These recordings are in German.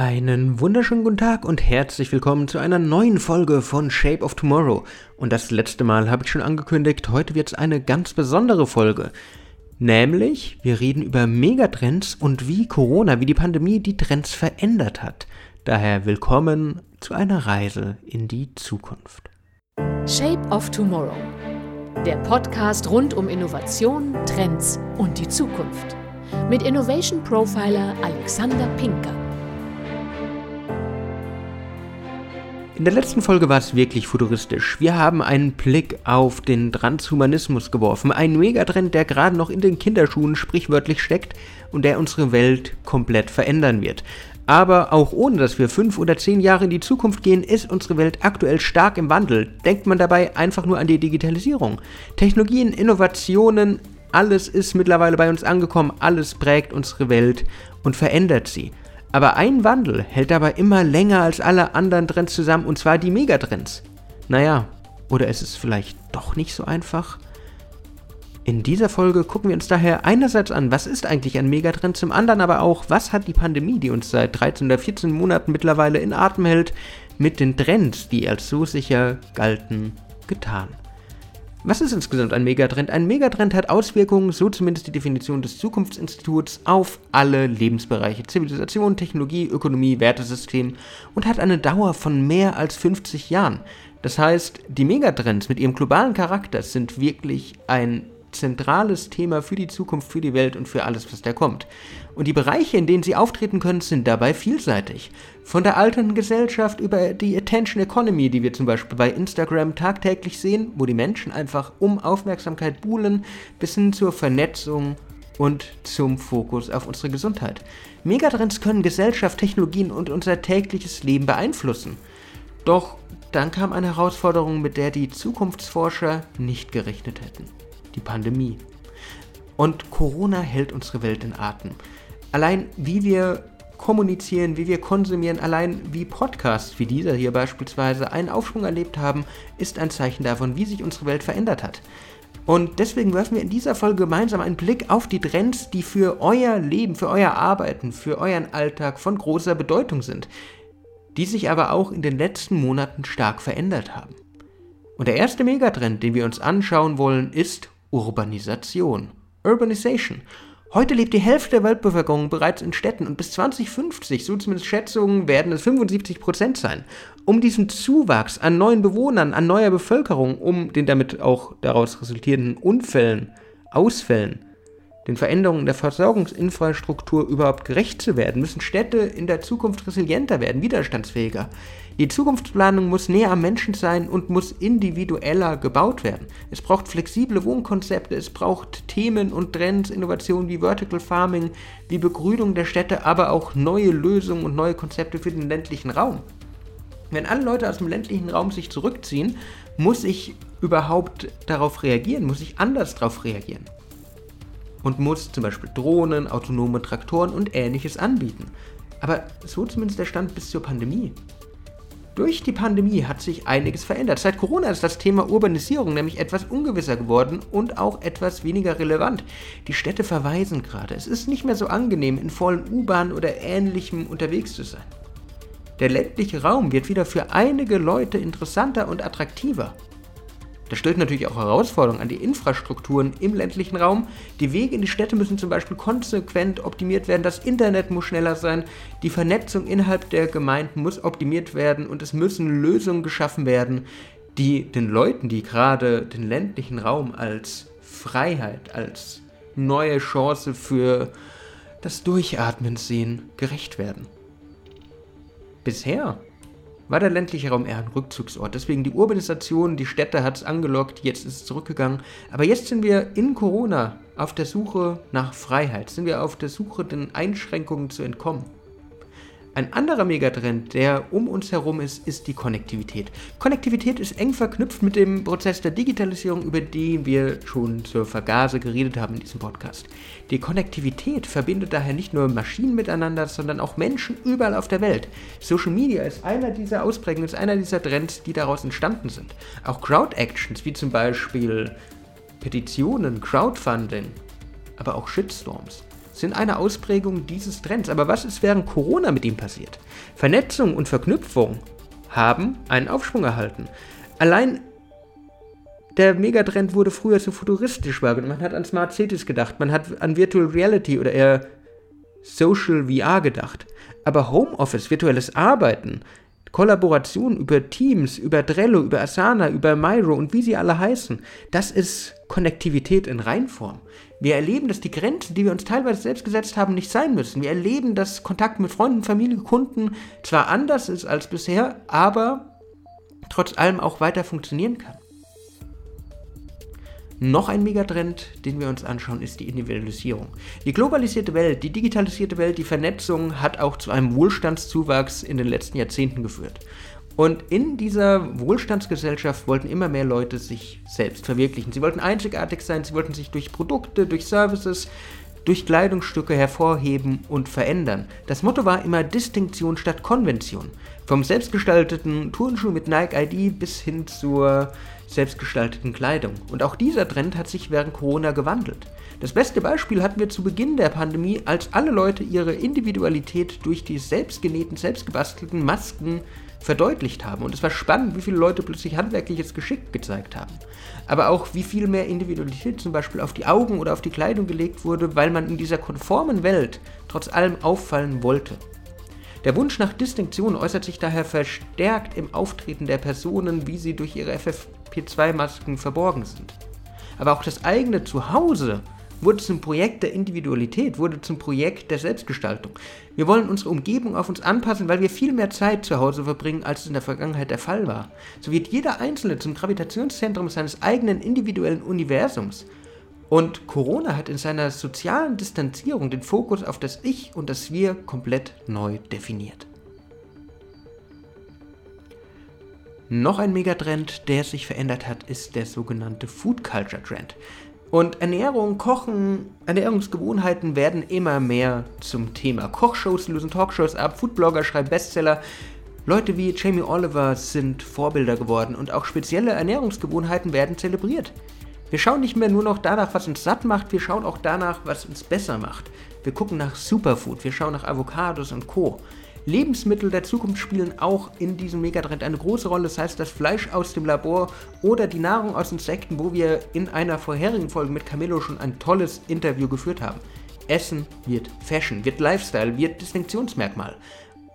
Einen wunderschönen guten Tag und herzlich willkommen zu einer neuen Folge von Shape of Tomorrow. Und das letzte Mal habe ich schon angekündigt, heute wird es eine ganz besondere Folge. Nämlich, wir reden über Megatrends und wie Corona, wie die Pandemie die Trends verändert hat. Daher willkommen zu einer Reise in die Zukunft. Shape of Tomorrow. Der Podcast rund um Innovation, Trends und die Zukunft. Mit Innovation Profiler Alexander Pinker. In der letzten Folge war es wirklich futuristisch. Wir haben einen Blick auf den Transhumanismus geworfen. Ein Megatrend, der gerade noch in den Kinderschuhen sprichwörtlich steckt und der unsere Welt komplett verändern wird. Aber auch ohne dass wir fünf oder zehn Jahre in die Zukunft gehen, ist unsere Welt aktuell stark im Wandel. Denkt man dabei einfach nur an die Digitalisierung. Technologien, Innovationen, alles ist mittlerweile bei uns angekommen, alles prägt unsere Welt und verändert sie. Aber ein Wandel hält dabei immer länger als alle anderen Trends zusammen, und zwar die Megatrends. Naja, oder ist es vielleicht doch nicht so einfach? In dieser Folge gucken wir uns daher einerseits an, was ist eigentlich ein Megatrend, zum anderen aber auch, was hat die Pandemie, die uns seit 13 oder 14 Monaten mittlerweile in Atem hält, mit den Trends, die als so sicher galten, getan. Was ist insgesamt ein Megatrend? Ein Megatrend hat Auswirkungen, so zumindest die Definition des Zukunftsinstituts, auf alle Lebensbereiche, Zivilisation, Technologie, Ökonomie, Wertesystem und hat eine Dauer von mehr als 50 Jahren. Das heißt, die Megatrends mit ihrem globalen Charakter sind wirklich ein zentrales Thema für die Zukunft, für die Welt und für alles, was da kommt. Und die Bereiche, in denen sie auftreten können, sind dabei vielseitig. Von der alternden Gesellschaft über die Attention Economy, die wir zum Beispiel bei Instagram tagtäglich sehen, wo die Menschen einfach um Aufmerksamkeit buhlen, bis hin zur Vernetzung und zum Fokus auf unsere Gesundheit. Megatrends können Gesellschaft, Technologien und unser tägliches Leben beeinflussen. Doch dann kam eine Herausforderung, mit der die Zukunftsforscher nicht gerechnet hätten die Pandemie. Und Corona hält unsere Welt in Atem. Allein wie wir kommunizieren, wie wir konsumieren, allein wie Podcasts wie dieser hier beispielsweise einen Aufschwung erlebt haben, ist ein Zeichen davon, wie sich unsere Welt verändert hat. Und deswegen werfen wir in dieser Folge gemeinsam einen Blick auf die Trends, die für euer Leben, für euer Arbeiten, für euren Alltag von großer Bedeutung sind, die sich aber auch in den letzten Monaten stark verändert haben. Und der erste Megatrend, den wir uns anschauen wollen, ist Urbanisation. Urbanization. Heute lebt die Hälfte der Weltbevölkerung bereits in Städten und bis 2050, so zumindest Schätzungen, werden es 75 Prozent sein. Um diesen Zuwachs an neuen Bewohnern, an neuer Bevölkerung, um den damit auch daraus resultierenden Unfällen, Ausfällen den Veränderungen der Versorgungsinfrastruktur überhaupt gerecht zu werden, müssen Städte in der Zukunft resilienter werden, widerstandsfähiger. Die Zukunftsplanung muss näher am Menschen sein und muss individueller gebaut werden. Es braucht flexible Wohnkonzepte, es braucht Themen und Trends, Innovationen wie Vertical Farming, wie Begrünung der Städte, aber auch neue Lösungen und neue Konzepte für den ländlichen Raum. Wenn alle Leute aus dem ländlichen Raum sich zurückziehen, muss ich überhaupt darauf reagieren, muss ich anders darauf reagieren und muss zum Beispiel Drohnen, autonome Traktoren und ähnliches anbieten. Aber so zumindest der Stand bis zur Pandemie. Durch die Pandemie hat sich einiges verändert. Seit Corona ist das Thema Urbanisierung nämlich etwas ungewisser geworden und auch etwas weniger relevant. Die Städte verweisen gerade. Es ist nicht mehr so angenehm, in vollen U-Bahnen oder ähnlichem unterwegs zu sein. Der ländliche Raum wird wieder für einige Leute interessanter und attraktiver. Das stellt natürlich auch Herausforderungen an die Infrastrukturen im ländlichen Raum. Die Wege in die Städte müssen zum Beispiel konsequent optimiert werden, das Internet muss schneller sein, die Vernetzung innerhalb der Gemeinden muss optimiert werden und es müssen Lösungen geschaffen werden, die den Leuten, die gerade den ländlichen Raum als Freiheit, als neue Chance für das Durchatmen sehen, gerecht werden. Bisher war der ländliche Raum eher ein Rückzugsort. Deswegen die Urbanisation, die Städte hat es angelockt, jetzt ist es zurückgegangen. Aber jetzt sind wir in Corona auf der Suche nach Freiheit, sind wir auf der Suche, den Einschränkungen zu entkommen. Ein anderer Megatrend, der um uns herum ist, ist die Konnektivität. Konnektivität ist eng verknüpft mit dem Prozess der Digitalisierung, über den wir schon zur Vergase geredet haben in diesem Podcast. Die Konnektivität verbindet daher nicht nur Maschinen miteinander, sondern auch Menschen überall auf der Welt. Social Media ist einer dieser Ausprägungen, ist einer dieser Trends, die daraus entstanden sind. Auch Crowd-Actions, wie zum Beispiel Petitionen, Crowdfunding, aber auch Shitstorms sind eine Ausprägung dieses Trends. Aber was ist während Corona mit ihm passiert? Vernetzung und Verknüpfung haben einen Aufschwung erhalten. Allein der Megatrend wurde früher so futuristisch wahrgenommen. Man hat an Smart Cities gedacht, man hat an Virtual Reality oder eher Social VR gedacht. Aber Homeoffice, virtuelles Arbeiten, Kollaboration über Teams, über Trello, über Asana, über Miro und wie sie alle heißen, das ist Konnektivität in Reinform. Wir erleben, dass die Grenzen, die wir uns teilweise selbst gesetzt haben, nicht sein müssen. Wir erleben, dass Kontakt mit Freunden, Familie, Kunden zwar anders ist als bisher, aber trotz allem auch weiter funktionieren kann. Noch ein Megatrend, den wir uns anschauen, ist die Individualisierung. Die globalisierte Welt, die digitalisierte Welt, die Vernetzung hat auch zu einem Wohlstandszuwachs in den letzten Jahrzehnten geführt. Und in dieser Wohlstandsgesellschaft wollten immer mehr Leute sich selbst verwirklichen. Sie wollten einzigartig sein, sie wollten sich durch Produkte, durch Services, durch Kleidungsstücke hervorheben und verändern. Das Motto war immer Distinktion statt Konvention. Vom selbstgestalteten Turnschuh mit Nike ID bis hin zur selbstgestalteten Kleidung. Und auch dieser Trend hat sich während Corona gewandelt. Das beste Beispiel hatten wir zu Beginn der Pandemie, als alle Leute ihre Individualität durch die selbstgenähten, selbstgebastelten Masken verdeutlicht haben. Und es war spannend, wie viele Leute plötzlich handwerkliches Geschick gezeigt haben. Aber auch wie viel mehr Individualität zum Beispiel auf die Augen oder auf die Kleidung gelegt wurde, weil man in dieser konformen Welt trotz allem auffallen wollte. Der Wunsch nach Distinktion äußert sich daher verstärkt im Auftreten der Personen, wie sie durch ihre FFP2-Masken verborgen sind. Aber auch das eigene Zuhause wurde zum Projekt der Individualität, wurde zum Projekt der Selbstgestaltung. Wir wollen unsere Umgebung auf uns anpassen, weil wir viel mehr Zeit zu Hause verbringen, als es in der Vergangenheit der Fall war. So wird jeder Einzelne zum Gravitationszentrum seines eigenen individuellen Universums. Und Corona hat in seiner sozialen Distanzierung den Fokus auf das Ich und das Wir komplett neu definiert. Noch ein Megatrend, der sich verändert hat, ist der sogenannte Food Culture Trend. Und Ernährung, Kochen, Ernährungsgewohnheiten werden immer mehr zum Thema. Kochshows lösen Talkshows ab, Foodblogger schreiben Bestseller. Leute wie Jamie Oliver sind Vorbilder geworden und auch spezielle Ernährungsgewohnheiten werden zelebriert. Wir schauen nicht mehr nur noch danach, was uns satt macht, wir schauen auch danach, was uns besser macht. Wir gucken nach Superfood, wir schauen nach Avocados und Co. Lebensmittel der Zukunft spielen auch in diesem Megatrend eine große Rolle. Das heißt, das Fleisch aus dem Labor oder die Nahrung aus Insekten, wo wir in einer vorherigen Folge mit Camillo schon ein tolles Interview geführt haben. Essen wird Fashion, wird Lifestyle, wird Distinktionsmerkmal.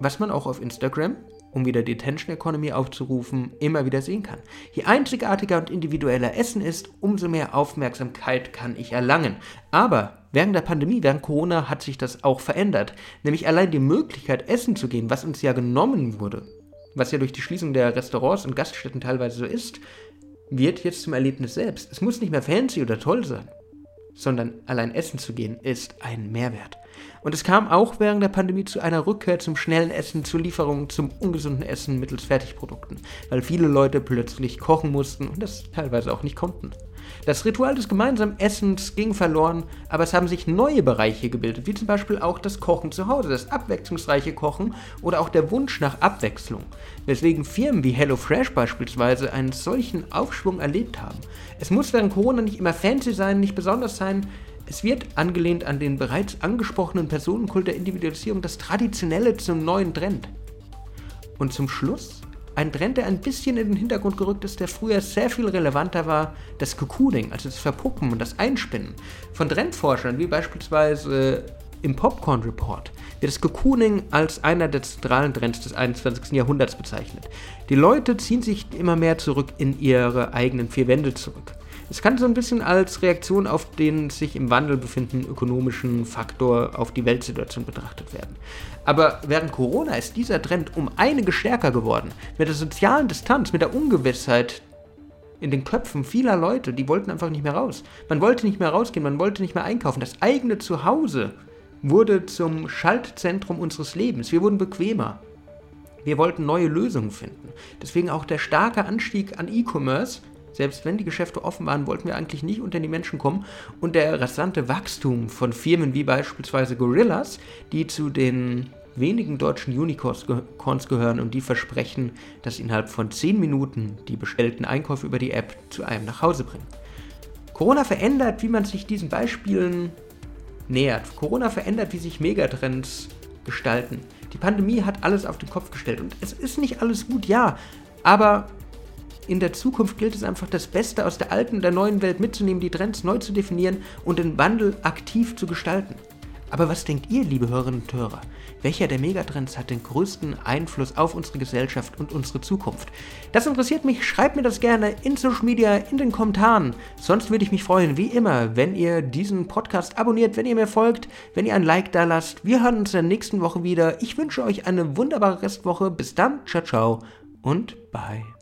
Was man auch auf Instagram um wieder die Attention Economy aufzurufen, immer wieder sehen kann. Je einzigartiger und individueller Essen ist, umso mehr Aufmerksamkeit kann ich erlangen. Aber während der Pandemie, während Corona hat sich das auch verändert. Nämlich allein die Möglichkeit, essen zu gehen, was uns ja genommen wurde, was ja durch die Schließung der Restaurants und Gaststätten teilweise so ist, wird jetzt zum Erlebnis selbst. Es muss nicht mehr fancy oder toll sein, sondern allein essen zu gehen ist ein Mehrwert. Und es kam auch während der Pandemie zu einer Rückkehr zum schnellen Essen, zur Lieferung zum ungesunden Essen mittels Fertigprodukten, weil viele Leute plötzlich kochen mussten und das teilweise auch nicht konnten. Das Ritual des gemeinsamen Essens ging verloren, aber es haben sich neue Bereiche gebildet, wie zum Beispiel auch das Kochen zu Hause, das abwechslungsreiche Kochen oder auch der Wunsch nach Abwechslung, weswegen Firmen wie HelloFresh beispielsweise einen solchen Aufschwung erlebt haben. Es muss während Corona nicht immer fancy sein, nicht besonders sein, es wird, angelehnt an den bereits angesprochenen Personenkult der Individualisierung, das Traditionelle zum neuen Trend. Und zum Schluss ein Trend, der ein bisschen in den Hintergrund gerückt ist, der früher sehr viel relevanter war, das Cocooning, also das Verpuppen und das Einspinnen. Von Trendforschern, wie beispielsweise im Popcorn Report, wird das Cocooning als einer der zentralen Trends des 21. Jahrhunderts bezeichnet. Die Leute ziehen sich immer mehr zurück in ihre eigenen vier Wände zurück. Es kann so ein bisschen als Reaktion auf den sich im Wandel befindenden ökonomischen Faktor auf die Weltsituation betrachtet werden. Aber während Corona ist dieser Trend um einige stärker geworden. Mit der sozialen Distanz, mit der Ungewissheit in den Köpfen vieler Leute, die wollten einfach nicht mehr raus. Man wollte nicht mehr rausgehen, man wollte nicht mehr einkaufen. Das eigene Zuhause wurde zum Schaltzentrum unseres Lebens. Wir wurden bequemer. Wir wollten neue Lösungen finden. Deswegen auch der starke Anstieg an E-Commerce selbst wenn die Geschäfte offen waren, wollten wir eigentlich nicht unter die Menschen kommen. Und der rasante Wachstum von Firmen wie beispielsweise Gorillas, die zu den wenigen deutschen Unicorns gehören und die versprechen, dass innerhalb von 10 Minuten die bestellten Einkäufe über die App zu einem nach Hause bringen. Corona verändert, wie man sich diesen Beispielen nähert. Corona verändert, wie sich Megatrends gestalten. Die Pandemie hat alles auf den Kopf gestellt und es ist nicht alles gut, ja, aber in der Zukunft gilt es einfach, das Beste aus der alten und der neuen Welt mitzunehmen, die Trends neu zu definieren und den Wandel aktiv zu gestalten. Aber was denkt ihr, liebe Hörerinnen und Hörer? Welcher der Megatrends hat den größten Einfluss auf unsere Gesellschaft und unsere Zukunft? Das interessiert mich, schreibt mir das gerne in Social Media, in den Kommentaren. Sonst würde ich mich freuen, wie immer, wenn ihr diesen Podcast abonniert, wenn ihr mir folgt, wenn ihr ein Like da lasst. Wir hören uns in der nächsten Woche wieder. Ich wünsche euch eine wunderbare Restwoche. Bis dann, ciao, ciao und bye.